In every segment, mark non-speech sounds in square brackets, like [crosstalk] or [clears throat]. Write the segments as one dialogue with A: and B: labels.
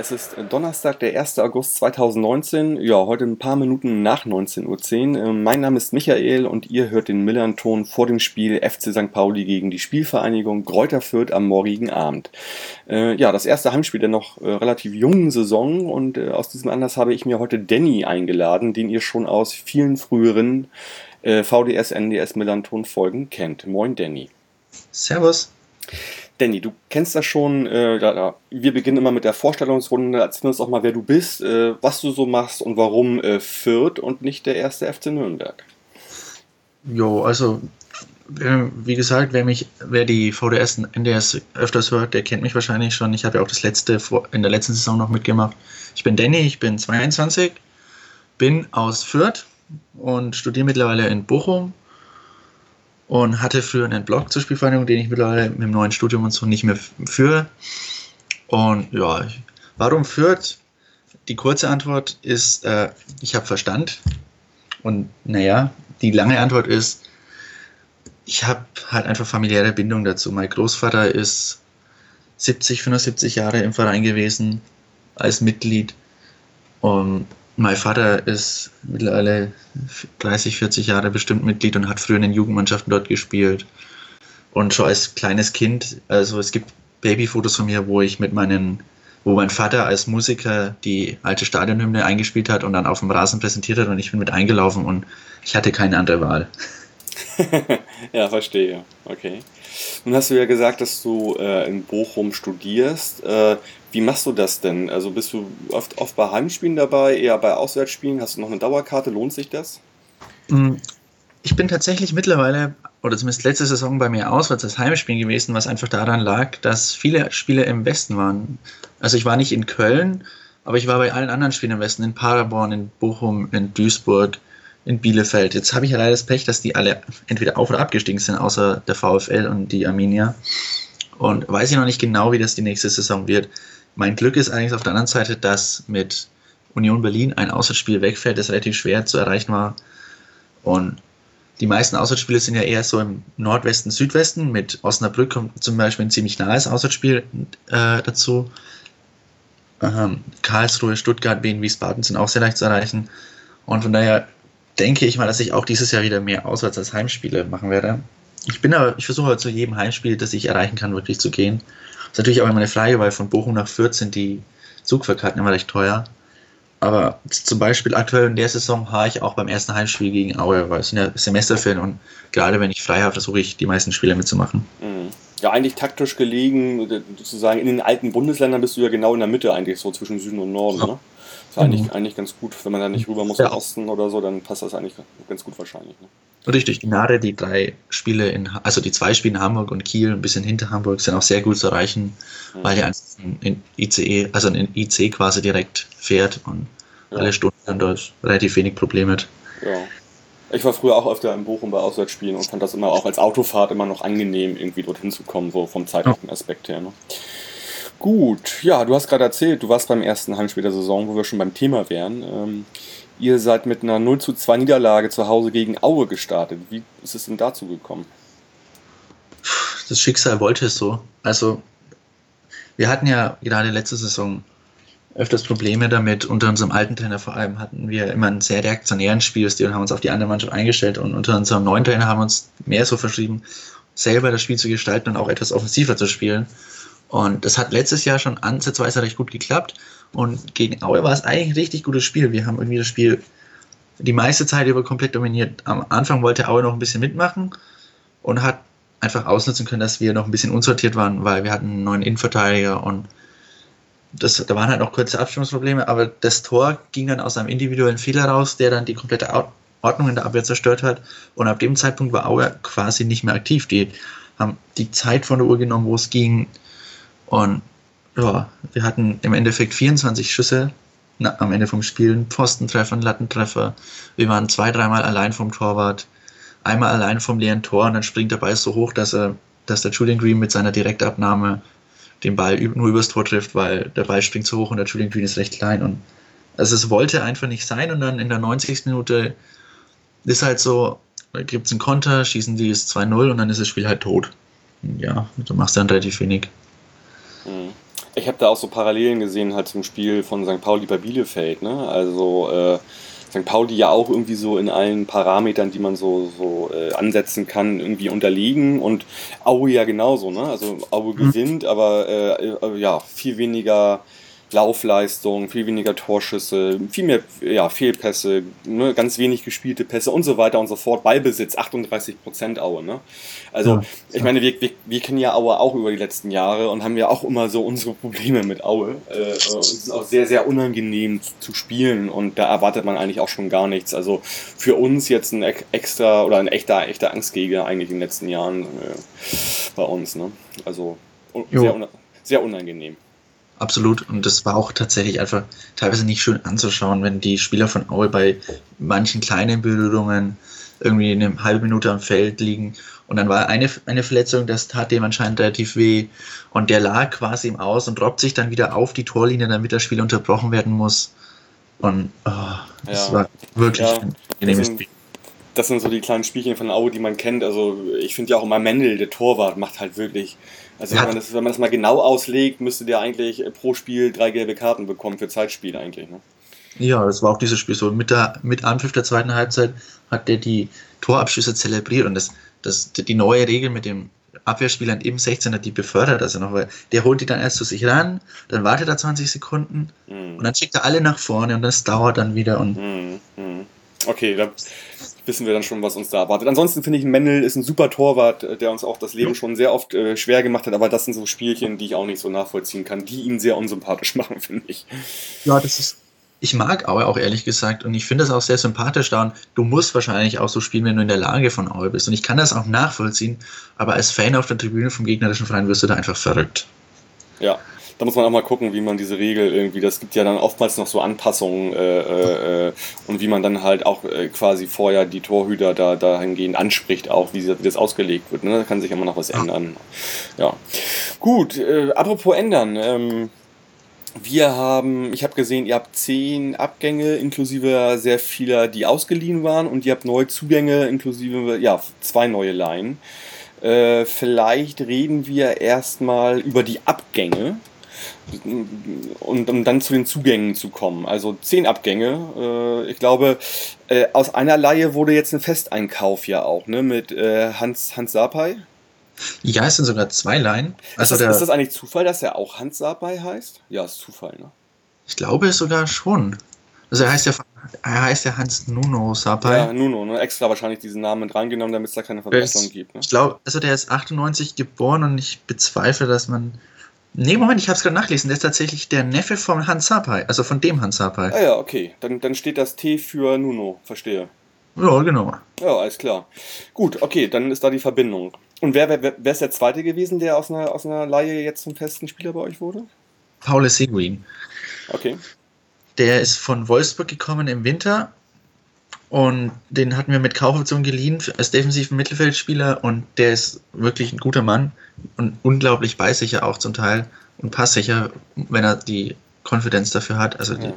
A: es ist Donnerstag, der 1. August 2019. Ja, heute ein paar Minuten nach 19.10 Uhr. Ähm, mein Name ist Michael und ihr hört den Millern-Ton vor dem Spiel FC St. Pauli gegen die Spielvereinigung Kräuter Fürth am morgigen Abend. Äh, ja, das erste Heimspiel der noch äh, relativ jungen Saison und äh, aus diesem Anlass habe ich mir heute Danny eingeladen, den ihr schon aus vielen früheren VDS, NDS Millern-Ton Folgen kennt. Moin, Danny.
B: Servus.
A: Danny, du kennst das schon. Äh, ja, wir beginnen immer mit der Vorstellungsrunde. Erzähl uns auch mal, wer du bist, äh, was du so machst und warum äh, Fürth und nicht der erste FC Nürnberg.
B: Jo, also wie gesagt, wer mich, wer die VDS NDS öfters hört, der kennt mich wahrscheinlich schon. Ich habe ja auch das letzte in der letzten Saison noch mitgemacht. Ich bin Danny, ich bin 22, bin aus Fürth und studiere mittlerweile in Bochum und hatte früher einen Blog zur Spielvereinigung, den ich mittlerweile mit dem neuen Studium und so nicht mehr führe. Und ja, warum führt? Die kurze Antwort ist, äh, ich habe Verstand. Und naja, die lange Antwort ist, ich habe halt einfach familiäre Bindung dazu. Mein Großvater ist 70, 75 Jahre im Verein gewesen als Mitglied. Und mein Vater ist mittlerweile 30, 40 Jahre bestimmt Mitglied und hat früher in den Jugendmannschaften dort gespielt. Und schon als kleines Kind, also es gibt Babyfotos von mir, wo ich mit meinen, wo mein Vater als Musiker die alte Stadionhymne eingespielt hat und dann auf dem Rasen präsentiert hat und ich bin mit eingelaufen und ich hatte keine andere Wahl. [laughs]
A: ja, verstehe. Okay. Nun hast du ja gesagt, dass du äh, in Bochum studierst. Äh, wie machst du das denn? Also bist du oft, oft bei Heimspielen dabei, eher bei Auswärtsspielen? Hast du noch eine Dauerkarte? Lohnt sich das?
B: Mm, ich bin tatsächlich mittlerweile, oder zumindest letzte Saison bei mir auswärts als Heimspiel gewesen, was einfach daran lag, dass viele Spiele im Westen waren. Also ich war nicht in Köln, aber ich war bei allen anderen Spielen im Westen, in Paderborn, in Bochum, in Duisburg, in Bielefeld. Jetzt habe ich ja leider das Pech, dass die alle entweder auf- oder abgestiegen sind, außer der VfL und die Arminia. Und weiß ich noch nicht genau, wie das die nächste Saison wird. Mein Glück ist allerdings auf der anderen Seite, dass mit Union Berlin ein Auswärtsspiel wegfällt, das relativ schwer zu erreichen war. Und die meisten Auswärtsspiele sind ja eher so im Nordwesten, Südwesten. Mit Osnabrück kommt zum Beispiel ein ziemlich nahes Auswärtsspiel äh, dazu. Ähm, Karlsruhe, Stuttgart, Wien, Wiesbaden sind auch sehr leicht zu erreichen. Und von daher denke ich mal, dass ich auch dieses Jahr wieder mehr Auswärts- als Heimspiele machen werde. Ich bin aber, ich versuche zu jedem Heimspiel, das ich erreichen kann, wirklich zu gehen. Das ist natürlich auch immer eine Frage, weil von Bochum nach Fürth sind die Zugfahrkarten immer recht teuer. Aber zum Beispiel aktuell in der Saison habe ich auch beim ersten Heimspiel gegen Aue, weil es sind ja Semesterferien und gerade wenn ich frei habe, versuche ich die meisten Spiele mitzumachen.
A: Mhm. Ja, eigentlich taktisch gelegen, sozusagen in den alten Bundesländern bist du ja genau in der Mitte eigentlich, so zwischen Süden und Norden, ja. ne? Ist eigentlich, mhm. eigentlich ganz gut, wenn man da nicht rüber muss ja. im Osten oder so, dann passt das eigentlich ganz gut wahrscheinlich. Ne?
B: Richtig, gerade die drei Spiele in, also die zwei Spiele in Hamburg und Kiel, ein bisschen hinter Hamburg, sind auch sehr gut zu erreichen, mhm. weil die in ICE, also in IC quasi direkt fährt und ja. alle Stunden dann dort relativ wenig Probleme hat.
A: Ja. Ich war früher auch öfter in Bochum bei Auswärtsspielen und fand das immer auch als Autofahrt immer noch angenehm, irgendwie dorthin zu kommen, so vom zeitlichen Aspekt her. Ne? Gut, ja, du hast gerade erzählt, du warst beim ersten Heimspiel der Saison, wo wir schon beim Thema wären. Ähm, ihr seid mit einer 0 zu 2 Niederlage zu Hause gegen Aue gestartet. Wie ist es denn dazu gekommen?
B: Das Schicksal wollte es so. Also, wir hatten ja gerade letzte Saison öfters Probleme damit. Unter unserem alten Trainer vor allem hatten wir immer einen sehr reaktionären Spielstil und haben uns auf die andere Mannschaft eingestellt. Und unter unserem neuen Trainer haben wir uns mehr so verschrieben, selber das Spiel zu gestalten und auch etwas offensiver zu spielen. Und das hat letztes Jahr schon ansatzweise recht gut geklappt. Und gegen Aue war es eigentlich ein richtig gutes Spiel. Wir haben irgendwie das Spiel die meiste Zeit über komplett dominiert. Am Anfang wollte Aue noch ein bisschen mitmachen und hat einfach ausnutzen können, dass wir noch ein bisschen unsortiert waren, weil wir hatten einen neuen Innenverteidiger und das, da waren halt noch kurze Abstimmungsprobleme, aber das Tor ging dann aus einem individuellen Fehler raus, der dann die komplette Ordnung in der Abwehr zerstört hat. Und ab dem Zeitpunkt war Aue quasi nicht mehr aktiv. Die haben die Zeit von der Uhr genommen, wo es ging, und ja, wir hatten im Endeffekt 24 Schüsse na, am Ende vom Spiel, Postentreffer, Lattentreffer. Wir waren zwei, dreimal allein vom Torwart, einmal allein vom leeren Tor und dann springt der Ball so hoch, dass er, dass der Julian Green mit seiner Direktabnahme den Ball nur übers Tor trifft, weil der Ball springt so hoch und der Julian Green ist recht klein und Also es wollte einfach nicht sein und dann in der 90. Minute ist halt so, gibt es einen Konter, schießen die es 2-0 und dann ist das Spiel halt tot. Ja, du machst dann relativ wenig.
A: Mhm. Ich habe da auch so Parallelen gesehen halt zum Spiel von St. Pauli bei Bielefeld. Ne? Also äh, St. Pauli ja auch irgendwie so in allen Parametern, die man so, so äh, ansetzen kann, irgendwie unterliegen und Aue ja genauso. Ne? Also Aue mhm. gewinnt, aber äh, äh ja, viel weniger Laufleistung, viel weniger Torschüsse, viel mehr ja, Fehlpässe, ne, ganz wenig gespielte Pässe und so weiter und so fort. Ballbesitz 38 Prozent Aue. Ne? Also ja, ich meine, wir, wir, wir, kennen ja Aue auch über die letzten Jahre und haben ja auch immer so unsere Probleme mit Aue. Äh, es ist auch sehr, sehr unangenehm zu, zu, spielen und da erwartet man eigentlich auch schon gar nichts. Also für uns jetzt ein extra oder ein echter, echter Angstgegner eigentlich in den letzten Jahren äh, bei uns. Ne? Also sehr, sehr unangenehm.
B: Absolut. Und das war auch tatsächlich einfach teilweise nicht schön anzuschauen, wenn die Spieler von Aue bei manchen kleinen Berührungen irgendwie eine halbe Minute am Feld liegen. Und dann war eine, eine Verletzung, das tat dem anscheinend relativ weh. Und der lag quasi im Aus und robbt sich dann wieder auf die Torlinie, damit das Spiel unterbrochen werden muss. Und oh, das ja. war wirklich ja. ein
A: angenehmes Spiel das sind so die kleinen Spielchen von Aue, die man kennt. Also ich finde ja auch immer Mendel, der Torwart, macht halt wirklich also ja. wenn, man das, wenn man das mal genau auslegt, müsste der eigentlich pro Spiel drei gelbe Karten bekommen für Zeitspiel eigentlich. Ne?
B: Ja, das war auch dieses Spiel so. Mit, der, mit Anpfiff der zweiten Halbzeit hat der die Torabschüsse zelebriert und das, das, die neue Regel mit dem Abwehrspieler im 16 hat die befördert, also noch, weil der holt die dann erst zu sich ran, dann wartet er 20 Sekunden mhm. und dann schickt er alle nach vorne und das dauert dann wieder und.
A: Mhm. Mhm. Okay, da wissen wir dann schon, was uns da erwartet. Ansonsten finde ich, Mendel ist ein super Torwart, äh, der uns auch das Leben schon sehr oft äh, schwer gemacht hat, aber das sind so Spielchen, die ich auch nicht so nachvollziehen kann, die ihn sehr unsympathisch [laughs] machen, finde ich.
B: Ja, das ist. Ich mag Aue auch ehrlich gesagt und ich finde das auch sehr sympathisch da und du musst wahrscheinlich auch so spielen, wenn du in der Lage von Aue bist. Und ich kann das auch nachvollziehen, aber als Fan auf der Tribüne vom gegnerischen Verein wirst du da einfach verrückt.
A: Ja, da muss man auch mal gucken, wie man diese Regel irgendwie, das gibt ja dann oftmals noch so Anpassungen äh, äh, und wie man dann halt auch äh, quasi vorher die Torhüter da dahingehend anspricht, auch wie, wie das ausgelegt wird. Ne? Da kann sich immer noch was ändern. Ja. Gut, äh, apropos ändern. Ähm, wir haben, ich habe gesehen, ihr habt zehn Abgänge inklusive sehr vieler, die ausgeliehen waren und ihr habt neue Zugänge inklusive, ja, zwei neue Laien. Äh, vielleicht reden wir erstmal über die Abgänge und um dann zu den Zugängen zu kommen. Also zehn Abgänge. Äh, ich glaube, äh, aus einer Laie wurde jetzt ein Festeinkauf ja auch, ne? Mit äh, Hans, Hans Sapai.
B: Ja, es sind sogar zwei Laien.
A: Also ist, das, ist das eigentlich Zufall, dass er auch Hans Sapai heißt? Ja, ist Zufall, ne?
B: Ich glaube sogar schon. Also er heißt ja, er heißt ja Hans Nuno Sapai.
A: Ja, Nuno, ne? extra wahrscheinlich diesen Namen mit reingenommen, damit es da keine Verbesserung gibt. Ne?
B: Ich glaube, also der ist 98 geboren und ich bezweifle, dass man Nee, Moment, ich habe es gerade nachlesen. Der ist tatsächlich der Neffe von Hans Sapai, also von dem Hans Sapai.
A: Ah ja, okay. Dann, dann steht das T für Nuno, verstehe.
B: Ja, genau.
A: Ja, alles klar. Gut, okay, dann ist da die Verbindung. Und wer, wer, wer ist der zweite gewesen, der aus einer, aus einer Laie jetzt zum festen Spieler bei euch wurde?
B: Paul Seguin.
A: Okay.
B: Der ist von Wolfsburg gekommen im Winter und den hatten wir mit Kaufoption geliehen als defensiven Mittelfeldspieler und der ist wirklich ein guter Mann und unglaublich beißsicher auch zum Teil und passsicher, wenn er die Konfidenz dafür hat. Also die,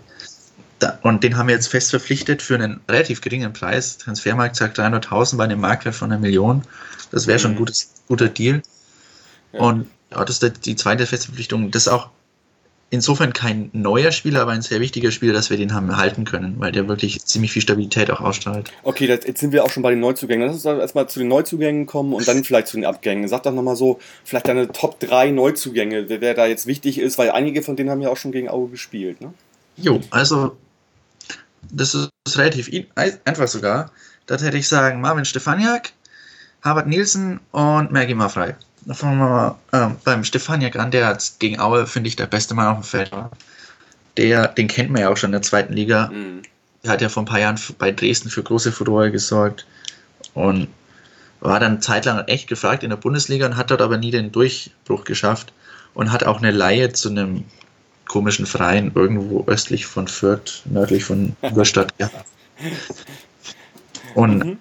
B: da, und den haben wir jetzt fest verpflichtet für einen relativ geringen Preis. Transfermarkt sagt 300.000 bei einem Marktwert von einer Million. Das wäre schon ein mhm. gutes, guter Deal. Ja. Und ja, das ist die zweite Festverpflichtung. Das ist auch insofern kein neuer Spieler, aber ein sehr wichtiger Spieler, dass wir den haben halten können, weil der wirklich ziemlich viel Stabilität auch ausstrahlt.
A: Okay, jetzt sind wir auch schon bei den Neuzugängen. Lass uns erstmal zu den Neuzugängen kommen und dann vielleicht zu den Abgängen. Sag doch nochmal so, vielleicht deine Top 3 Neuzugänge, wer da jetzt wichtig ist, weil einige von denen haben ja auch schon gegen Auge gespielt, ne?
B: Jo, also das ist relativ einfach sogar. Da hätte ich sagen, Marvin Stefaniak, Harvard Nielsen und Maggie Maffrey fangen wir mal äh, beim Stefaniak an, der hat gegen Aue, finde ich, der beste Mann auf dem Feld war. Der, den kennt man ja auch schon in der zweiten Liga. Mhm. Der hat ja vor ein paar Jahren bei Dresden für große Furore gesorgt und war dann zeitlang echt gefragt in der Bundesliga und hat dort aber nie den Durchbruch geschafft und hat auch eine Laie zu einem komischen Verein irgendwo östlich von Fürth, nördlich von [laughs] Überstadt gehabt. Und mhm.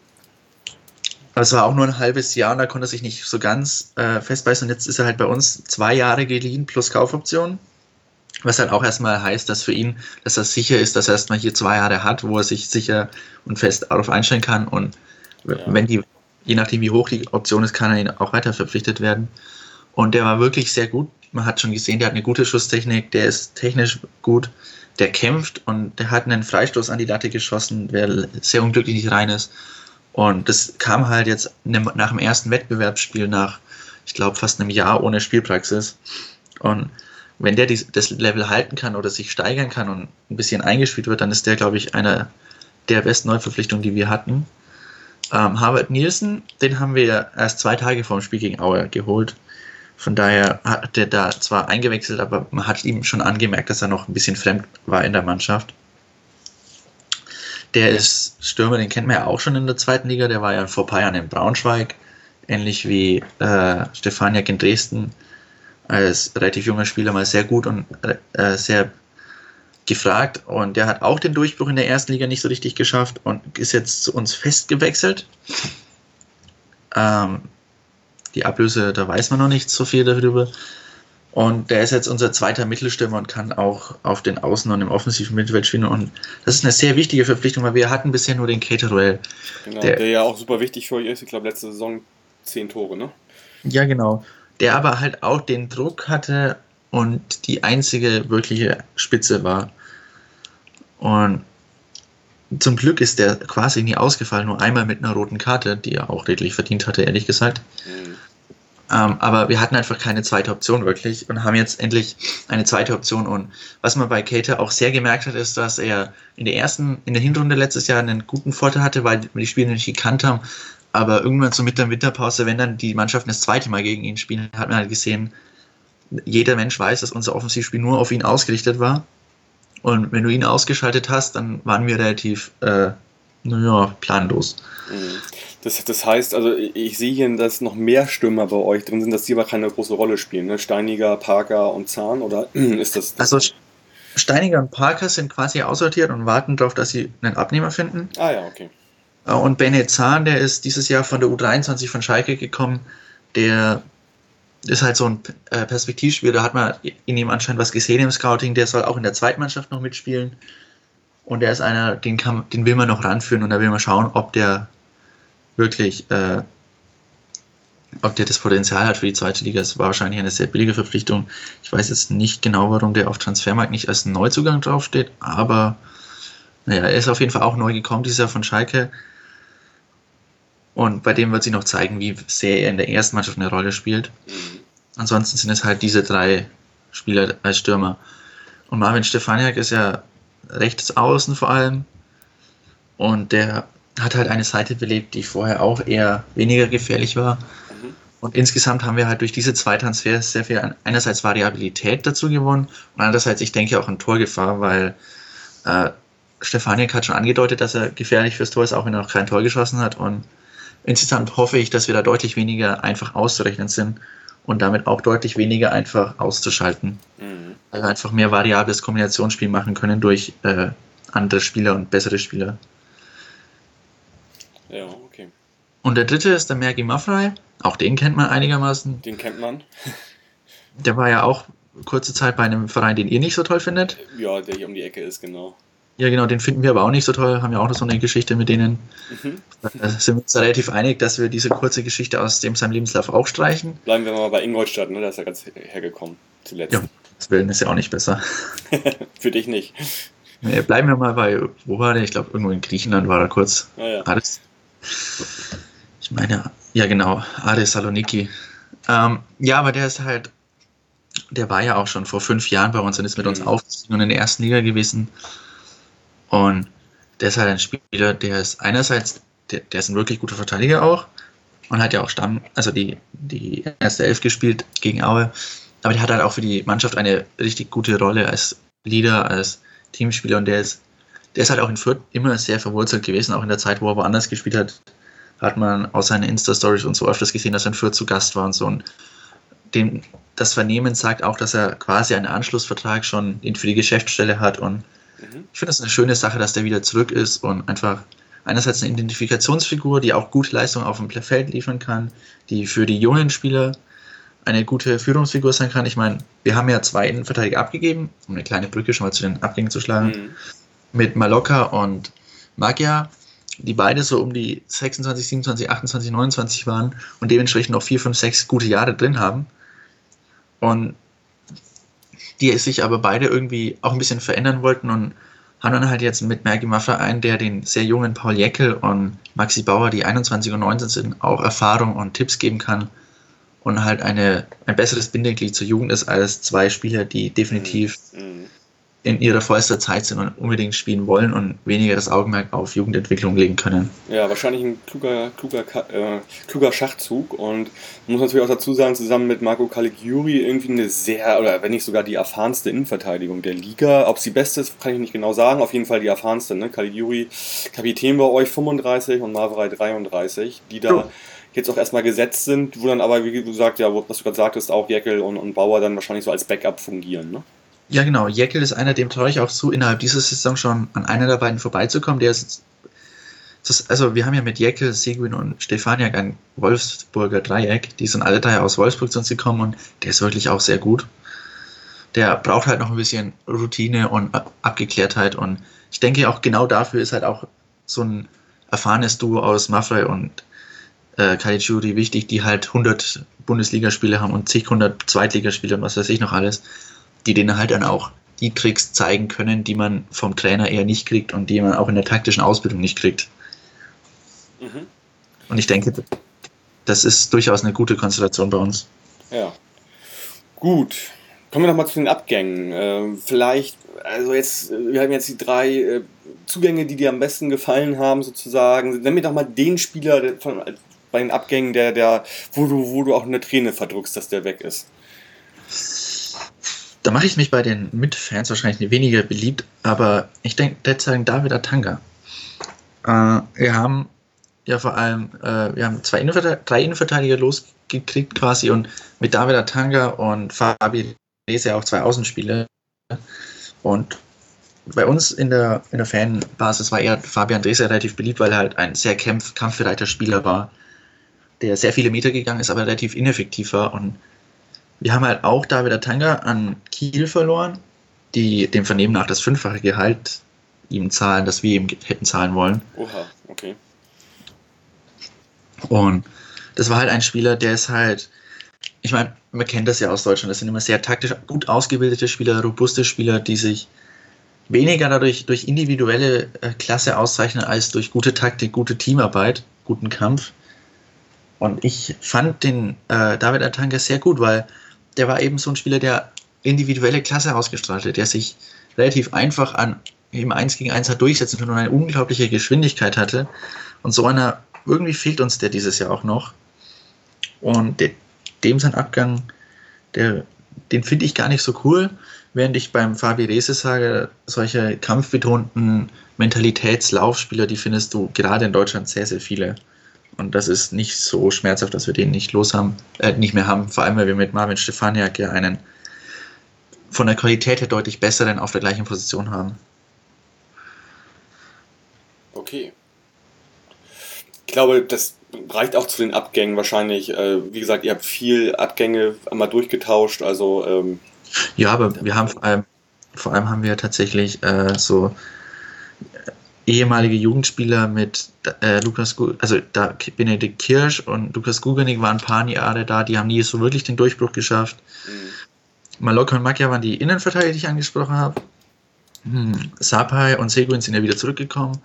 B: Aber es war auch nur ein halbes Jahr und da konnte er sich nicht so ganz äh, festbeißen. Und jetzt ist er halt bei uns zwei Jahre geliehen plus Kaufoption. Was halt auch erstmal heißt, dass für ihn, dass das sicher ist, dass er erstmal hier zwei Jahre hat, wo er sich sicher und fest darauf einstellen kann. Und ja. wenn die, je nachdem wie hoch die Option ist, kann er ihn auch weiter verpflichtet werden. Und der war wirklich sehr gut. Man hat schon gesehen, der hat eine gute Schusstechnik, der ist technisch gut, der kämpft und der hat einen Freistoß an die Latte geschossen, der sehr unglücklich nicht rein ist. Und das kam halt jetzt nach dem ersten Wettbewerbsspiel nach, ich glaube, fast einem Jahr ohne Spielpraxis. Und wenn der das Level halten kann oder sich steigern kann und ein bisschen eingespielt wird, dann ist der, glaube ich, einer der besten Neuverpflichtungen, die wir hatten. Ähm, Harvard Nielsen, den haben wir erst zwei Tage vor dem Spiel gegen Auer geholt. Von daher hat er da zwar eingewechselt, aber man hat ihm schon angemerkt, dass er noch ein bisschen fremd war in der Mannschaft. Der ist Stürmer, den kennt man ja auch schon in der zweiten Liga. Der war ja vor ein paar Jahren in Braunschweig, ähnlich wie äh, Stefaniak in Dresden. Als relativ junger Spieler mal sehr gut und äh, sehr gefragt. Und der hat auch den Durchbruch in der ersten Liga nicht so richtig geschafft und ist jetzt zu uns festgewechselt. Ähm, die Ablöse, da weiß man noch nicht so viel darüber. Und der ist jetzt unser zweiter Mittelstürmer und kann auch auf den Außen- und im offensiven Mittelfeld spielen. Und das ist eine sehr wichtige Verpflichtung, weil wir hatten bisher nur den Caterwell.
A: Genau, der, der, ja auch super wichtig für euch ist. Ich glaube, letzte Saison zehn Tore, ne?
B: Ja, genau. Der aber halt auch den Druck hatte und die einzige wirkliche Spitze war. Und zum Glück ist der quasi nie ausgefallen, nur einmal mit einer roten Karte, die er auch redlich verdient hatte, ehrlich gesagt. Mhm. Ähm, aber wir hatten einfach keine zweite Option wirklich und haben jetzt endlich eine zweite Option. Und was man bei Cater auch sehr gemerkt hat, ist, dass er in der ersten, in der Hinrunde letztes Jahr einen guten Vorteil hatte, weil wir die Spiele nicht gekannt haben. Aber irgendwann so mit der Winterpause, wenn dann die Mannschaften das zweite Mal gegen ihn spielen, hat man halt gesehen, jeder Mensch weiß, dass unser Offensivspiel nur auf ihn ausgerichtet war. Und wenn du ihn ausgeschaltet hast, dann waren wir relativ, äh, naja, planlos.
A: Mhm. Das, das heißt, also ich sehe hier, dass noch mehr Stürmer bei euch drin sind, dass die aber keine große Rolle spielen. Ne? Steiniger, Parker und Zahn oder [clears throat] ist das,
B: das? Also Steiniger und Parker sind quasi aussortiert und warten darauf, dass sie einen Abnehmer finden.
A: Ah ja, okay.
B: Äh, und Bennett Zahn, der ist dieses Jahr von der U23 von Schalke gekommen, der ist halt so ein äh, Perspektivspiel, da hat man in ihm anscheinend was gesehen im Scouting, der soll auch in der Zweitmannschaft noch mitspielen. Und der ist einer, den, kann, den will man noch ranführen und da will man schauen, ob der wirklich, äh, ob der das Potenzial hat für die zweite Liga. Es war wahrscheinlich eine sehr billige Verpflichtung. Ich weiß jetzt nicht genau, warum der auf Transfermarkt nicht als Neuzugang draufsteht, aber naja, er ist auf jeden Fall auch neu gekommen, dieser von Schalke. Und bei dem wird sich noch zeigen, wie sehr er in der ersten Mannschaft eine Rolle spielt. Mhm. Ansonsten sind es halt diese drei Spieler als Stürmer. Und Marvin Stefaniak ist ja rechts außen vor allem. Und der hat halt eine Seite belebt, die vorher auch eher weniger gefährlich war. Mhm. Und insgesamt haben wir halt durch diese zwei Transfers sehr viel einerseits Variabilität dazu gewonnen und andererseits, ich denke, auch an Torgefahr, weil äh, Stefaniak hat schon angedeutet, dass er gefährlich fürs Tor ist, auch wenn er noch kein Tor geschossen hat. Und insgesamt hoffe ich, dass wir da deutlich weniger einfach auszurechnen sind und damit auch deutlich weniger einfach auszuschalten. Mhm. Also einfach mehr variables Kombinationsspiel machen können durch äh, andere Spieler und bessere Spieler.
A: Ja, okay.
B: Und der dritte ist der Mergi Maffrey. Auch den kennt man einigermaßen.
A: Den kennt man. [laughs]
B: Der war ja auch kurze Zeit bei einem Verein, den ihr nicht so toll findet.
A: Ja, der hier um die Ecke ist, genau.
B: Ja, genau, den finden wir aber auch nicht so toll, haben ja auch noch so eine Geschichte mit denen. Mhm. Da sind wir uns relativ einig, dass wir diese kurze Geschichte aus dem seinem Lebenslauf auch streichen.
A: Bleiben wir mal bei Ingolstadt, ne? Da ist er ganz hergekommen zuletzt. Ja,
B: das Willen ist ja auch nicht besser. [laughs]
A: Für dich nicht.
B: Nee, bleiben wir mal bei, wo war der? Ich glaube, irgendwo in Griechenland war er kurz.
A: Ah, ja.
B: Ich meine, ja genau, Ares Saloniki. Ähm, ja, aber der ist halt, der war ja auch schon vor fünf Jahren bei uns und ist mit mhm. uns aufgestiegen und in der ersten Liga gewesen. Und der ist halt ein Spieler, der ist einerseits, der, der ist ein wirklich guter Verteidiger auch und hat ja auch Stamm, also die, die erste Elf gespielt gegen Aue. Aber der hat halt auch für die Mannschaft eine richtig gute Rolle als Leader, als Teamspieler und der ist, der ist halt auch in Fürth immer sehr verwurzelt gewesen, auch in der Zeit, wo er woanders gespielt hat, hat man aus seinen Insta-Stories und so öfters gesehen, dass er in Fürth zu Gast war und so. Und dem, das Vernehmen sagt auch, dass er quasi einen Anschlussvertrag schon für die Geschäftsstelle hat und Mhm. Ich finde das eine schöne Sache, dass der wieder zurück ist und einfach einerseits eine Identifikationsfigur, die auch gute Leistung auf dem Feld liefern kann, die für die jungen Spieler eine gute Führungsfigur sein kann. Ich meine, wir haben ja zwei Innenverteidiger abgegeben, um eine kleine Brücke schon mal zu den Abgängen zu schlagen, mhm. Mit Mallorca und Magia, die beide so um die 26, 27, 28, 29 waren und dementsprechend noch 4, 5, 6 gute Jahre drin haben. Und die sich aber beide irgendwie auch ein bisschen verändern wollten und haben dann halt jetzt mit Maggie Maffer einen, der den sehr jungen Paul Jeckel und Maxi Bauer, die 21 und 19 sind, auch Erfahrung und Tipps geben kann und halt eine, ein besseres Bindeglied zur Jugend ist als zwei Spieler, die definitiv mhm in ihrer vollster Zeit sind und unbedingt spielen wollen und weniger das Augenmerk auf Jugendentwicklung legen können.
A: Ja, wahrscheinlich ein kluger, kluger, äh, kluger Schachzug und muss natürlich auch dazu sagen, zusammen mit Marco Caligiuri irgendwie eine sehr, oder wenn nicht sogar die erfahrenste Innenverteidigung der Liga. Ob sie beste ist, kann ich nicht genau sagen, auf jeden Fall die erfahrenste. Ne? Caligiuri, Kapitän bei euch 35 und Mavrei 33, die da... So jetzt auch erstmal gesetzt sind, wo dann aber, wie gesagt, ja, was du gerade sagtest, auch Jeckel und, und Bauer dann wahrscheinlich so als Backup fungieren. Ne?
B: Ja, genau. Jekyll ist einer, dem traue ich auch zu, innerhalb dieser Saison schon an einer der beiden vorbeizukommen. Der ist, das, also wir haben ja mit Jekyll, Seguin und Stefaniak ein Wolfsburger Dreieck. Die sind alle drei aus Wolfsburg zu uns gekommen und der ist wirklich auch sehr gut. Der braucht halt noch ein bisschen Routine und Abgeklärtheit und ich denke auch genau dafür ist halt auch so ein erfahrenes Duo aus Maffrey und äh, Caligiuri wichtig, die halt 100 Bundesligaspiele haben und zig 100 Zweitligaspiele und was weiß ich noch alles die denen halt dann auch die Tricks zeigen können, die man vom Trainer eher nicht kriegt und die man auch in der taktischen Ausbildung nicht kriegt. Mhm. Und ich denke, das ist durchaus eine gute Konstellation bei uns.
A: Ja. Gut. Kommen wir nochmal zu den Abgängen. Äh, vielleicht, also jetzt, wir haben jetzt die drei äh, Zugänge, die dir am besten gefallen haben, sozusagen. Nenn mir doch mal den Spieler von, bei den Abgängen, der, der, wo du, wo du auch eine Träne verdrückst, dass der weg ist.
B: Da mache ich mich bei den Mitfans wahrscheinlich weniger beliebt, aber ich denke derzeit David Atanga. Äh, wir haben ja vor allem, äh, wir haben zwei Innenverteidiger, drei Innenverteidiger losgekriegt quasi und mit David Atanga und Fabi Rese auch zwei Außenspieler. Und bei uns in der, in der Fanbasis war eher Fabian Drese relativ beliebt, weil er halt ein sehr kampf, kampfbereiter Spieler war, der sehr viele Meter gegangen ist, aber relativ ineffektiv war und wir haben halt auch David Atanga an Kiel verloren, die dem Vernehmen nach das fünffache Gehalt ihm zahlen, das wir ihm hätten zahlen wollen.
A: Oha, okay.
B: Und das war halt ein Spieler, der ist halt, ich meine, man kennt das ja aus Deutschland, das sind immer sehr taktisch gut ausgebildete Spieler, robuste Spieler, die sich weniger dadurch durch individuelle äh, Klasse auszeichnen als durch gute Taktik, gute Teamarbeit, guten Kampf. Und ich fand den äh, David Atanga sehr gut, weil der war eben so ein Spieler, der individuelle Klasse ausgestrahlt hat, der sich relativ einfach an im 1 gegen 1 hat durchsetzen können und eine unglaubliche Geschwindigkeit hatte. Und so einer, irgendwie fehlt uns der dieses Jahr auch noch. Und der, dem sein Abgang, der, den finde ich gar nicht so cool, während ich beim Fabi Rese sage, solche kampfbetonten Mentalitätslaufspieler, die findest du gerade in Deutschland sehr, sehr viele. Und das ist nicht so schmerzhaft, dass wir den nicht los haben, äh, nicht mehr haben. Vor allem, weil wir mit Marvin Stefaniak ja einen von der Qualität her deutlich besseren auf der gleichen Position haben.
A: Okay. Ich glaube, das reicht auch zu den Abgängen wahrscheinlich. Äh, wie gesagt, ihr habt viel Abgänge einmal durchgetauscht, also. Ähm
B: ja, aber wir haben vor allem, vor allem haben wir tatsächlich äh, so ehemalige Jugendspieler mit äh, Lukas, also da Benedikt Kirsch und Lukas Gugenig waren ein paar Jahre da, die haben nie so wirklich den Durchbruch geschafft. Mhm. Maloka und Makia waren die Innenverteidiger, die ich angesprochen habe. Hm. Sapai und Seguin sind ja wieder zurückgekommen.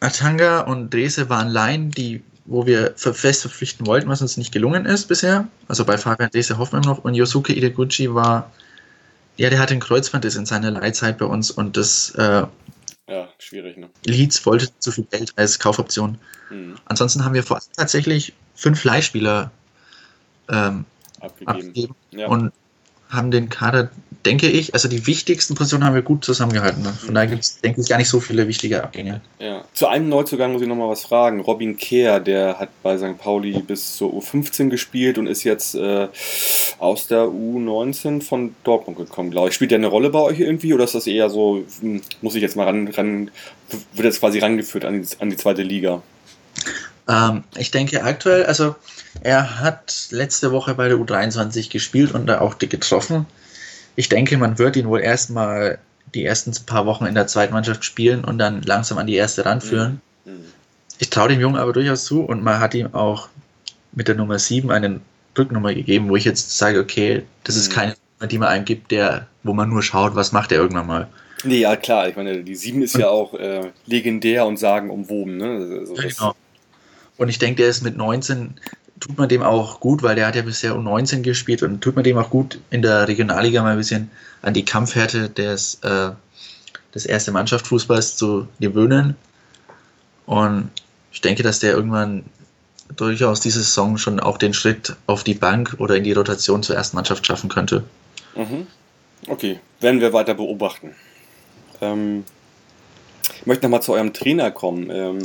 B: Atanga und Drese waren Laien, die, wo wir fest verpflichten wollten, was uns nicht gelungen ist bisher. Also bei Fabian Drese hoffen wir noch. Und Yosuke Ideguchi war, ja, der hatte einen Kreuzbandriss in seiner Leihzeit bei uns und das äh,
A: ja, schwierig, ne?
B: Leeds wollte zu viel Geld als Kaufoption. Mhm. Ansonsten haben wir vor tatsächlich fünf Leihspieler ähm, abgegeben, abgegeben ja. und haben den Kader, denke ich, also die wichtigsten Positionen haben wir gut zusammengehalten. Ne? Von daher gibt es, denke ich, gar nicht so viele wichtige Abgänge.
A: Ja. Zu einem Neuzugang muss ich nochmal was fragen. Robin Kehr, der hat bei St. Pauli bis zur U15 gespielt und ist jetzt äh, aus der U19 von Dortmund gekommen, glaube ich. Spielt der eine Rolle bei euch irgendwie oder ist das eher so, hm, muss ich jetzt mal ran, ran wird jetzt quasi rangeführt an die, an die zweite Liga?
B: Ähm, ich denke aktuell, also er hat letzte Woche bei der U23 gespielt und da auch getroffen. Ich denke, man wird ihn wohl erstmal die ersten paar Wochen in der zweiten Mannschaft spielen und dann langsam an die erste ranführen. Mhm. Mhm. Ich traue dem Jungen aber durchaus zu und man hat ihm auch mit der Nummer 7 eine Rücknummer gegeben, wo ich jetzt sage, okay, das mhm. ist keine Nummer, die man einem gibt, der, wo man nur schaut, was macht er irgendwann mal.
A: Nee, ja klar, ich meine, die 7 ist ja auch äh, legendär und sagen umwoben. Ne? Also genau.
B: Und ich denke, der ist mit 19, tut man dem auch gut, weil der hat ja bisher um 19 gespielt und tut man dem auch gut in der Regionalliga mal ein bisschen an die Kampfhärte des, äh, des erste Mannschaft Fußballs zu gewöhnen. Und ich denke, dass der irgendwann durchaus diese Saison schon auch den Schritt auf die Bank oder in die Rotation zur ersten Mannschaft schaffen könnte.
A: Mhm. Okay, werden wir weiter beobachten. Ähm, ich möchte nochmal zu eurem Trainer kommen. Ähm,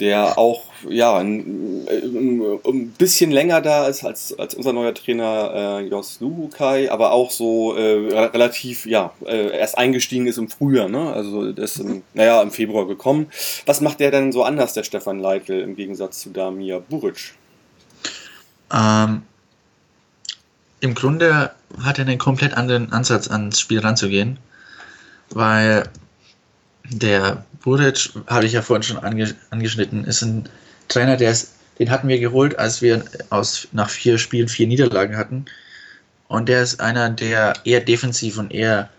A: der auch ja, ein, ein, bisschen länger da ist als, als unser neuer Trainer äh, Jos Luhukai, aber auch so äh, relativ, ja, äh, erst eingestiegen ist im Frühjahr, ne? also das ist im, naja, im Februar gekommen. Was macht der denn so anders, der Stefan Leitl, im Gegensatz zu Damir Buric?
B: Ähm, Im Grunde hat er einen komplett anderen Ansatz ans Spiel ranzugehen, weil der Buric, habe ich ja vorhin schon ange, angeschnitten, ist ein Trainer, der ist, den hatten wir geholt, als wir aus, nach vier Spielen vier Niederlagen hatten. Und der ist einer, der eher defensiv und eher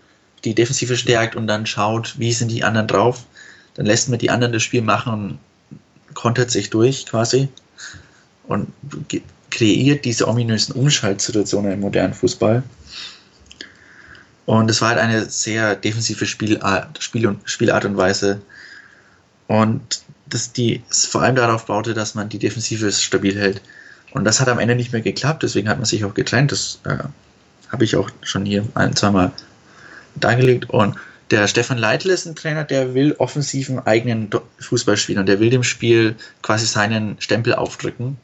B: die Defensive stärkt und dann schaut, wie sind die anderen drauf. Dann lässt man die anderen das Spiel machen und kontert sich durch quasi und kreiert diese ominösen Umschaltsituationen im modernen Fußball. Und es war halt eine sehr defensive Spielart, Spiel und, Spielart und Weise. Und das die vor allem darauf baute, dass man die Defensive stabil hält. Und das hat am Ende nicht mehr geklappt, deswegen hat man sich auch getrennt. Das äh, habe ich auch schon hier ein, zweimal dargelegt. Und der Stefan Leitl ist ein Trainer, der will offensiven eigenen Fußball spielen und der will dem Spiel quasi seinen Stempel aufdrücken.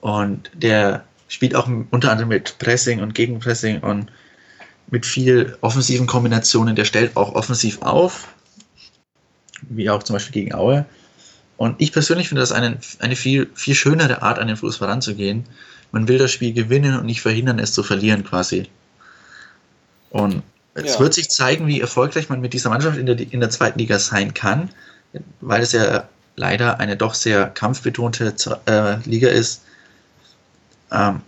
B: Und der spielt auch unter anderem mit Pressing und Gegenpressing und mit viel offensiven Kombinationen. Der stellt auch offensiv auf, wie auch zum Beispiel gegen Aue. Und ich persönlich finde das eine, eine viel, viel schönere Art, an den Fußball ranzugehen. Man will das Spiel gewinnen und nicht verhindern, es zu verlieren quasi. Und es ja. wird sich zeigen, wie erfolgreich man mit dieser Mannschaft in der, in der zweiten Liga sein kann, weil es ja leider eine doch sehr kampfbetonte äh, Liga ist. Ähm,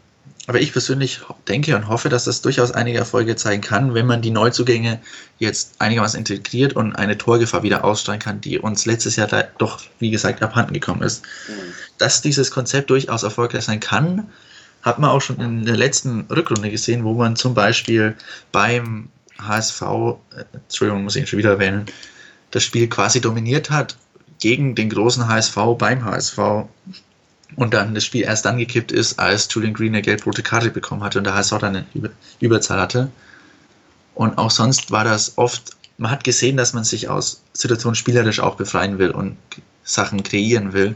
B: aber ich persönlich denke und hoffe, dass das durchaus einige Erfolge zeigen kann, wenn man die Neuzugänge jetzt einigermaßen integriert und eine Torgefahr wieder ausstrahlen kann, die uns letztes Jahr da doch, wie gesagt, abhanden gekommen ist. Mhm. Dass dieses Konzept durchaus erfolgreich sein kann, hat man auch schon in der letzten Rückrunde gesehen, wo man zum Beispiel beim HSV, äh, Entschuldigung, muss ich ihn schon wieder erwähnen, das Spiel quasi dominiert hat gegen den großen HSV beim HSV und dann das Spiel erst dann gekippt ist, als Julian Green eine gelb-rote Karte bekommen hatte und der HSV dann eine Über Überzahl hatte. Und auch sonst war das oft, man hat gesehen, dass man sich aus Situationen spielerisch auch befreien will und Sachen kreieren will.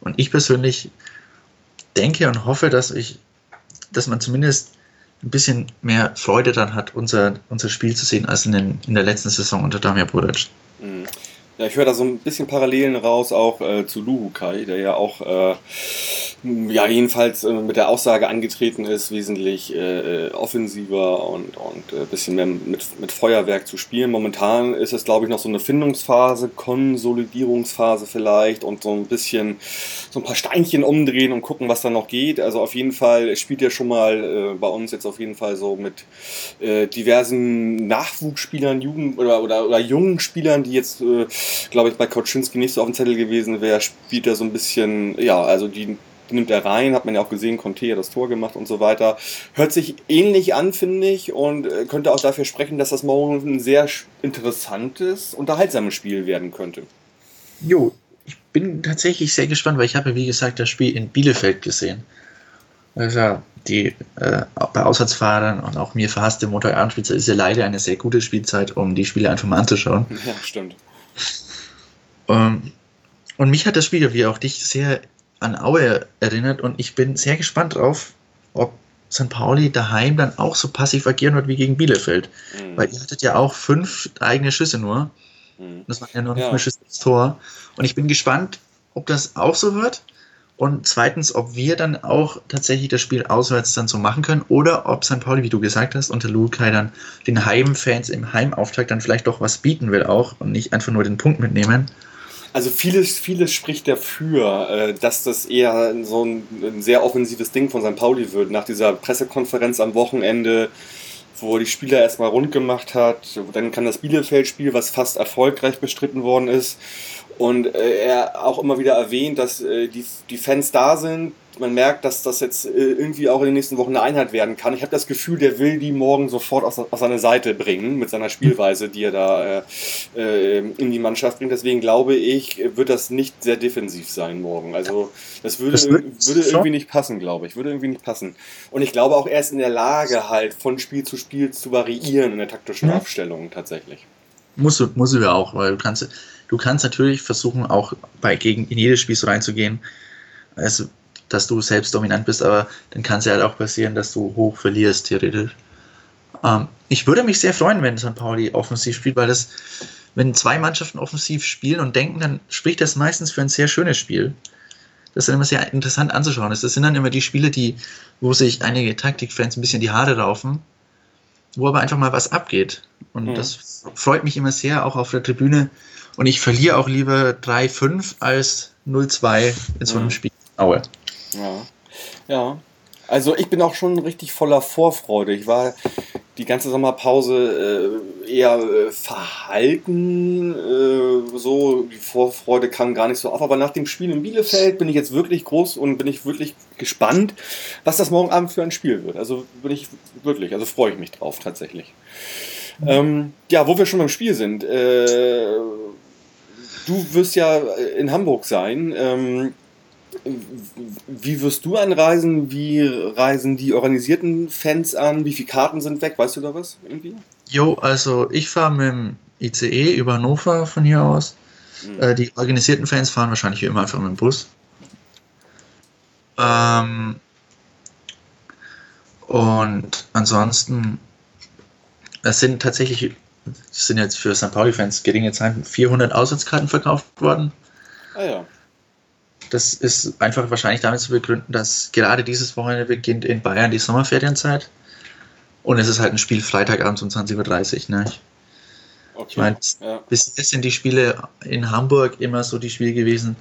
B: Und ich persönlich denke und hoffe, dass ich, dass man zumindest ein bisschen mehr Freude daran hat, unser, unser Spiel zu sehen, als in, den, in der letzten Saison unter Damir Budic.
A: Mhm. Ja, ich höre da so ein bisschen Parallelen raus auch äh, zu Luhukai, der ja auch äh, ja jedenfalls äh, mit der Aussage angetreten ist, wesentlich äh, äh, offensiver und und ein äh, bisschen mehr mit, mit Feuerwerk zu spielen. Momentan ist es, glaube ich, noch so eine Findungsphase, Konsolidierungsphase vielleicht und so ein bisschen so ein paar Steinchen umdrehen und gucken, was da noch geht. Also auf jeden Fall spielt er schon mal bei uns jetzt auf jeden Fall so mit diversen Nachwuchsspielern, Jugend oder, oder, oder jungen Spielern, die jetzt glaube ich, bei Kautschinski nicht so auf dem Zettel gewesen wäre, spielt er so ein bisschen, ja, also die nimmt er rein, hat man ja auch gesehen, Conte hat das Tor gemacht und so weiter. Hört sich ähnlich an, finde ich, und äh, könnte auch dafür sprechen, dass das morgen ein sehr interessantes, unterhaltsames Spiel werden könnte.
B: Jo, ich bin tatsächlich sehr gespannt, weil ich habe, wie gesagt, das Spiel in Bielefeld gesehen. Also die äh, bei Auswärtsfahrern und auch mir verhasste Montagabendspielzeit ist ja leider eine sehr gute Spielzeit, um die Spiele einfach mal anzuschauen.
A: Ja, stimmt.
B: Ähm, und mich hat das Spiel, wie auch dich, sehr an Aue erinnert und ich bin sehr gespannt drauf, ob St. Pauli daheim dann auch so passiv agieren wird wie gegen Bielefeld. Mhm. Weil ihr hattet ja auch fünf eigene Schüsse nur. Mhm. Das war ja nicht ja. mehr Schüsse ins Tor. Und ich bin gespannt, ob das auch so wird. Und zweitens, ob wir dann auch tatsächlich das Spiel auswärts dann so machen können oder ob St. Pauli, wie du gesagt hast, unter Lukai dann den Heimfans im Heimauftakt dann vielleicht doch was bieten will auch und nicht einfach nur den Punkt mitnehmen.
A: Also vieles, vieles spricht dafür, äh, dass das eher so ein, ein sehr offensives Ding von St. Pauli wird. Nach dieser Pressekonferenz am Wochenende, wo die Spieler erstmal rund gemacht hat, dann kann das Bielefeld-Spiel, was fast erfolgreich bestritten worden ist, und äh, er auch immer wieder erwähnt, dass äh, die, die Fans da sind. Man merkt, dass das jetzt äh, irgendwie auch in den nächsten Wochen eine Einheit werden kann. Ich habe das Gefühl, der will die morgen sofort auf, auf seine Seite bringen mit seiner Spielweise, die er da äh, äh, in die Mannschaft bringt. Deswegen glaube ich, wird das nicht sehr defensiv sein morgen. Also das würde, das würde irgendwie nicht passen, glaube ich. Würde irgendwie nicht passen. Und ich glaube auch, er ist in der Lage, halt von Spiel zu Spiel zu variieren in der taktischen mhm. Aufstellung tatsächlich.
B: Muss, muss er auch, weil du kannst Du kannst natürlich versuchen, auch bei, gegen, in jedes Spiel so reinzugehen, also, dass du selbst dominant bist, aber dann kann es ja halt auch passieren, dass du hoch verlierst, theoretisch. Ähm, ich würde mich sehr freuen, wenn St. Pauli offensiv spielt, weil das, wenn zwei Mannschaften offensiv spielen und denken, dann spricht das meistens für ein sehr schönes Spiel. Das ist dann immer sehr interessant anzuschauen. Das sind dann immer die Spiele, die, wo sich einige Taktikfans ein bisschen die Haare raufen, wo aber einfach mal was abgeht. Und mhm. das freut mich immer sehr, auch auf der Tribüne, und ich verliere auch lieber 3-5 als 0-2 in so einem mhm. Spiel. Aue.
A: Ja. Ja. Also ich bin auch schon richtig voller Vorfreude. Ich war die ganze Sommerpause äh, eher äh, verhalten. Äh, so, die Vorfreude kam gar nicht so auf. Aber nach dem Spiel in Bielefeld bin ich jetzt wirklich groß und bin ich wirklich gespannt, was das morgen Abend für ein Spiel wird. Also bin ich wirklich, also freue ich mich drauf tatsächlich. Ähm, ja, wo wir schon beim Spiel sind. Äh, du wirst ja in Hamburg sein. Ähm, wie wirst du anreisen? Wie reisen die organisierten Fans an? Wie viele Karten sind weg? Weißt du da was irgendwie?
B: Jo, also ich fahre mit dem ICE über Hannover von hier aus. Mhm. Äh, die organisierten Fans fahren wahrscheinlich wie immer einfach mit dem Bus. Ähm, und ansonsten, es sind tatsächlich sind jetzt für St. Pauli-Fans geringe Zahlen 400 Auswärtskarten verkauft worden.
A: Ah ja.
B: Das ist einfach wahrscheinlich damit zu begründen, dass gerade dieses Wochenende beginnt in Bayern die Sommerferienzeit. Und es ist halt ein Spiel Freitagabend um 20.30 Uhr. Ne? Okay. Ich meine, ja. bis jetzt sind die Spiele in Hamburg immer so die Spiele gewesen,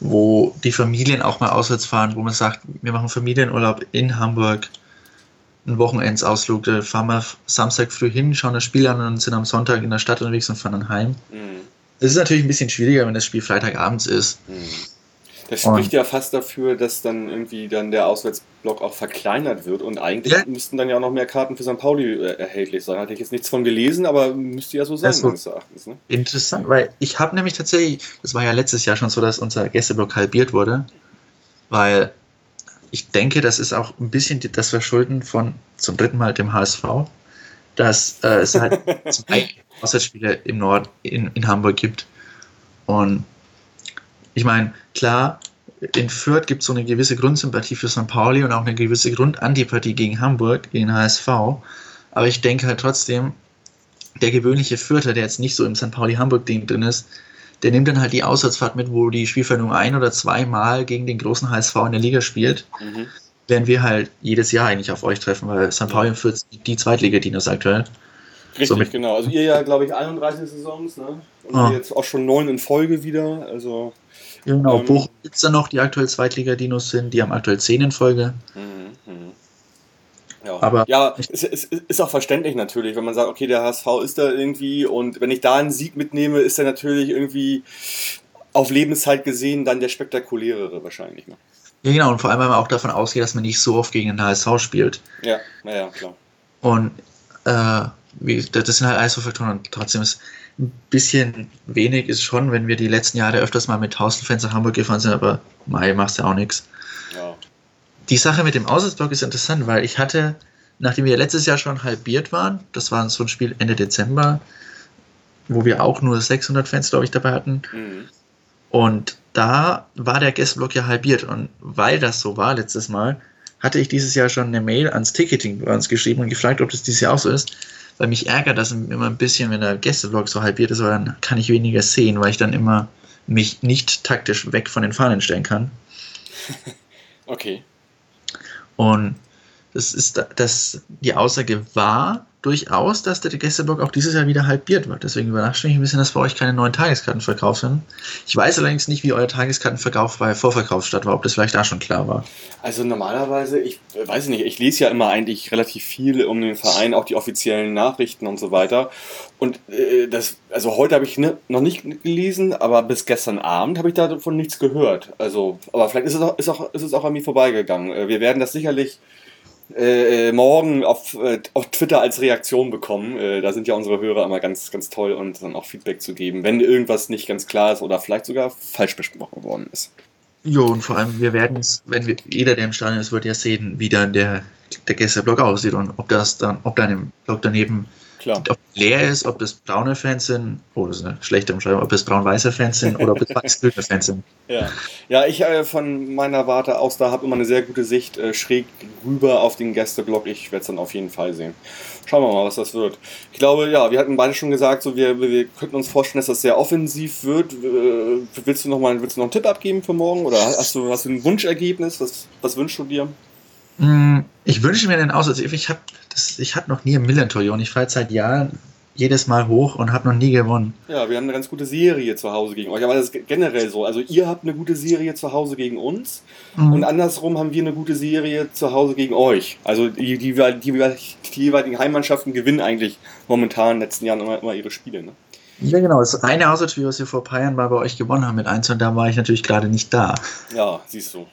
B: wo die Familien auch mal auswärts fahren, wo man sagt, wir machen Familienurlaub in Hamburg einen Wochenendsausflug. Da fahren wir Samstag früh hin, schauen das Spiel an und sind am Sonntag in der Stadt unterwegs und fahren dann heim. Mhm. Das ist natürlich ein bisschen schwieriger, wenn das Spiel Freitagabends ist. Mhm.
A: Das spricht und, ja fast dafür, dass dann irgendwie dann der Auswärtsblock auch verkleinert wird und eigentlich ja. müssten dann ja auch noch mehr Karten für St. Pauli äh, erhältlich sein. Hatte ich jetzt nichts von gelesen, aber müsste ja so sein, meines
B: Erachtens. Ne? Interessant, weil ich habe nämlich tatsächlich, das war ja letztes Jahr schon so, dass unser Gästeblock halbiert wurde, weil ich denke, das ist auch ein bisschen das Verschulden von zum dritten Mal dem HSV, dass äh, es halt [laughs] zwei Auswärtsspiele im Norden in, in Hamburg gibt. Und ich meine, klar, in Fürth gibt es so eine gewisse Grundsympathie für St. Pauli und auch eine gewisse Grundantipathie gegen Hamburg, gegen HSV. Aber ich denke halt trotzdem, der gewöhnliche Fürther, der jetzt nicht so im St. Pauli-Hamburg-Ding drin ist, der nimmt dann halt die Auswärtsfahrt mit, wo die Spielvereinigung ein oder zweimal gegen den großen HSV in der Liga spielt. Mhm. Werden wir halt jedes Jahr eigentlich auf euch treffen, weil St. Pauli führt die Zweitligadinos aktuell.
A: Richtig, Somit genau. Also ihr ja, glaube ich, 31 Saisons, ne? Und ah. jetzt auch schon neun in Folge wieder. Also,
B: genau, ähm, Bochum gibt es dann noch, die aktuell Zweitligadinos sind, die haben aktuell zehn in Folge. Mhm.
A: mhm. Ja, aber ja es, es, ist auch verständlich natürlich, wenn man sagt, okay, der HSV ist da irgendwie und wenn ich da einen Sieg mitnehme, ist er natürlich irgendwie auf Lebenszeit gesehen dann der spektakulärere wahrscheinlich. Ne?
B: Ja, genau, und vor allem, weil man auch davon ausgeht, dass man nicht so oft gegen den HSV spielt.
A: Ja, naja, klar.
B: Und äh, wie, das sind halt alles so Faktoren und trotzdem ist ein bisschen wenig ist schon, wenn wir die letzten Jahre öfters mal mit 1000 Fans nach Hamburg gefahren sind, aber Mai machst ja auch nichts. Ja die Sache mit dem Auswärtsblock ist interessant, weil ich hatte, nachdem wir letztes Jahr schon halbiert waren, das war so ein Spiel Ende Dezember, wo wir auch nur 600 Fans, glaube ich, dabei hatten. Mhm. Und da war der Gästeblock ja halbiert. Und weil das so war letztes Mal, hatte ich dieses Jahr schon eine Mail ans Ticketing bei uns geschrieben und gefragt, ob das dieses Jahr auch so ist. Weil mich ärgert das immer ein bisschen, wenn der Gästeblock so halbiert ist, weil dann kann ich weniger sehen, weil ich dann immer mich nicht taktisch weg von den Fahnen stellen kann. [laughs]
A: okay.
B: Und das ist das, die Aussage war durchaus, dass der Gästeblock auch dieses Jahr wieder halbiert wird. Deswegen überrascht mich ein bisschen, dass bei euch keine neuen Tageskarten verkauft sind. Ich weiß allerdings nicht, wie euer Tageskartenverkauf bei Vorverkaufsstadt war, ob das vielleicht da schon klar war.
A: Also normalerweise, ich weiß nicht, ich lese ja immer eigentlich relativ viel um den Verein, auch die offiziellen Nachrichten und so weiter. Und äh, das, also heute habe ich ne, noch nicht gelesen, aber bis gestern Abend habe ich davon nichts gehört. Also, aber vielleicht ist es auch, ist auch, ist es auch an mir vorbeigegangen. Äh, wir werden das sicherlich äh, morgen auf, äh, auf Twitter als Reaktion bekommen. Äh, da sind ja unsere Hörer immer ganz, ganz toll und dann auch Feedback zu geben, wenn irgendwas nicht ganz klar ist oder vielleicht sogar falsch besprochen worden ist.
B: Jo, und vor allem, wir werden es, wenn wir, jeder, der im Stadion ist, wird ja sehen, wie dann der, der Gästeblock aussieht und ob das dann, ob dann im Block daneben
A: Klar.
B: Ob leer ist, ob das braune Fans sind, oh, das ist eine schlechte Umschreibung, ob es braun-weiße Fans sind oder ob es weiß-grüne Fans sind. [laughs]
A: Ja, ja ich äh, von meiner Warte aus, da habe immer eine sehr gute Sicht äh, schräg rüber auf den Gästeblock. Ich werde es dann auf jeden Fall sehen. Schauen wir mal, was das wird. Ich glaube, ja, wir hatten beide schon gesagt, so wir, wir könnten uns vorstellen, dass das sehr offensiv wird. Äh, willst du noch mal willst du noch einen Tipp abgeben für morgen oder hast du, hast du ein Wunschergebnis? Was, was wünschst du dir?
B: Mm, ich wünsche mir den aus. Also ich habe ich hatte noch nie ein Millantor und ich fahre seit Jahren jedes Mal hoch und habe noch nie gewonnen.
A: Ja, wir haben eine ganz gute Serie zu Hause gegen euch. Aber das ist generell so. Also ihr habt eine gute Serie zu Hause gegen uns mhm. und andersrum haben wir eine gute Serie zu Hause gegen euch. Also die, die, die, die jeweiligen Heimmannschaften gewinnen eigentlich momentan in den letzten Jahren immer, immer ihre Spiele. Ne?
B: Ja, genau. Das eine Auswärtsspiel, was wir vor ein paar Jahren mal bei euch gewonnen haben mit 1 und da war ich natürlich gerade nicht da.
A: Ja, siehst du.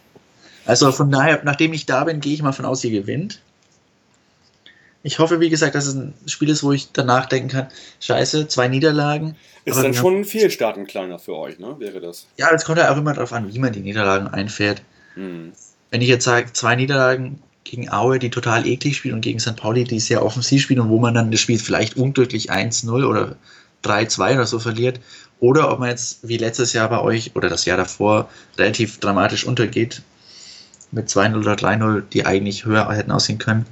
B: Also von daher, nachdem ich da bin, gehe ich mal von aus, ihr gewinnt. Ich hoffe, wie gesagt, dass es ein Spiel ist, wo ich danach denken kann, scheiße, zwei Niederlagen.
A: Ist dann schon ein Fehlstart ein kleiner für euch, ne? Wäre das?
B: Ja, das kommt ja auch immer darauf an, wie man die Niederlagen einfährt. Hm. Wenn ich jetzt sage, zwei Niederlagen gegen Aue, die total eklig spielen, und gegen St. Pauli, die sehr offensiv spielen und wo man dann das Spiel vielleicht unglücklich 1-0 oder 3-2 oder so verliert, oder ob man jetzt wie letztes Jahr bei euch oder das Jahr davor relativ dramatisch untergeht mit 2-0 oder 3-0, die eigentlich höher hätten aussehen können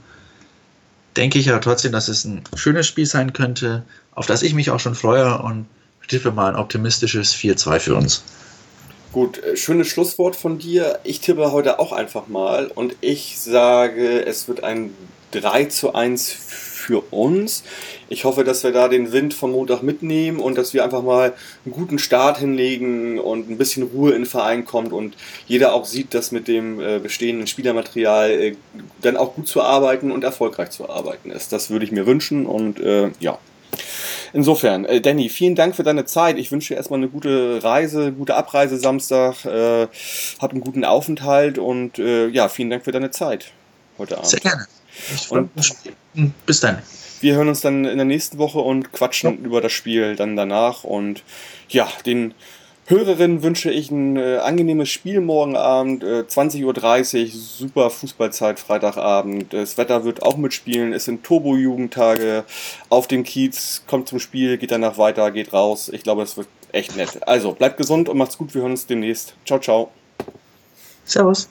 B: denke ich aber trotzdem, dass es ein schönes Spiel sein könnte, auf das ich mich auch schon freue und tippe mal ein optimistisches 4-2 für uns.
A: Gut, äh, schönes Schlusswort von dir. Ich tippe heute auch einfach mal und ich sage, es wird ein 3 zu 1 für uns. Ich hoffe, dass wir da den Wind vom Montag mitnehmen und dass wir einfach mal einen guten Start hinlegen und ein bisschen Ruhe in den Verein kommt und jeder auch sieht, dass mit dem äh, bestehenden Spielermaterial äh, dann auch gut zu arbeiten und erfolgreich zu arbeiten ist. Das würde ich mir wünschen und äh, ja. Insofern, äh, Danny, vielen Dank für deine Zeit. Ich wünsche dir erstmal eine gute Reise, gute Abreise Samstag. Äh, hab einen guten Aufenthalt und äh, ja, vielen Dank für deine Zeit heute Abend.
B: Sehr gerne. Und bis dann.
A: Wir hören uns dann in der nächsten Woche und quatschen ja. über das Spiel dann danach. Und ja, den Hörerinnen wünsche ich ein äh, angenehmes Spiel morgen Abend, äh, 20.30 Uhr, super Fußballzeit, Freitagabend. Das Wetter wird auch mitspielen, es sind Turbo-Jugendtage auf dem Kiez, kommt zum Spiel, geht danach weiter, geht raus. Ich glaube, es wird echt nett. Also, bleibt gesund und macht's gut, wir hören uns demnächst. Ciao, ciao.
B: Servus.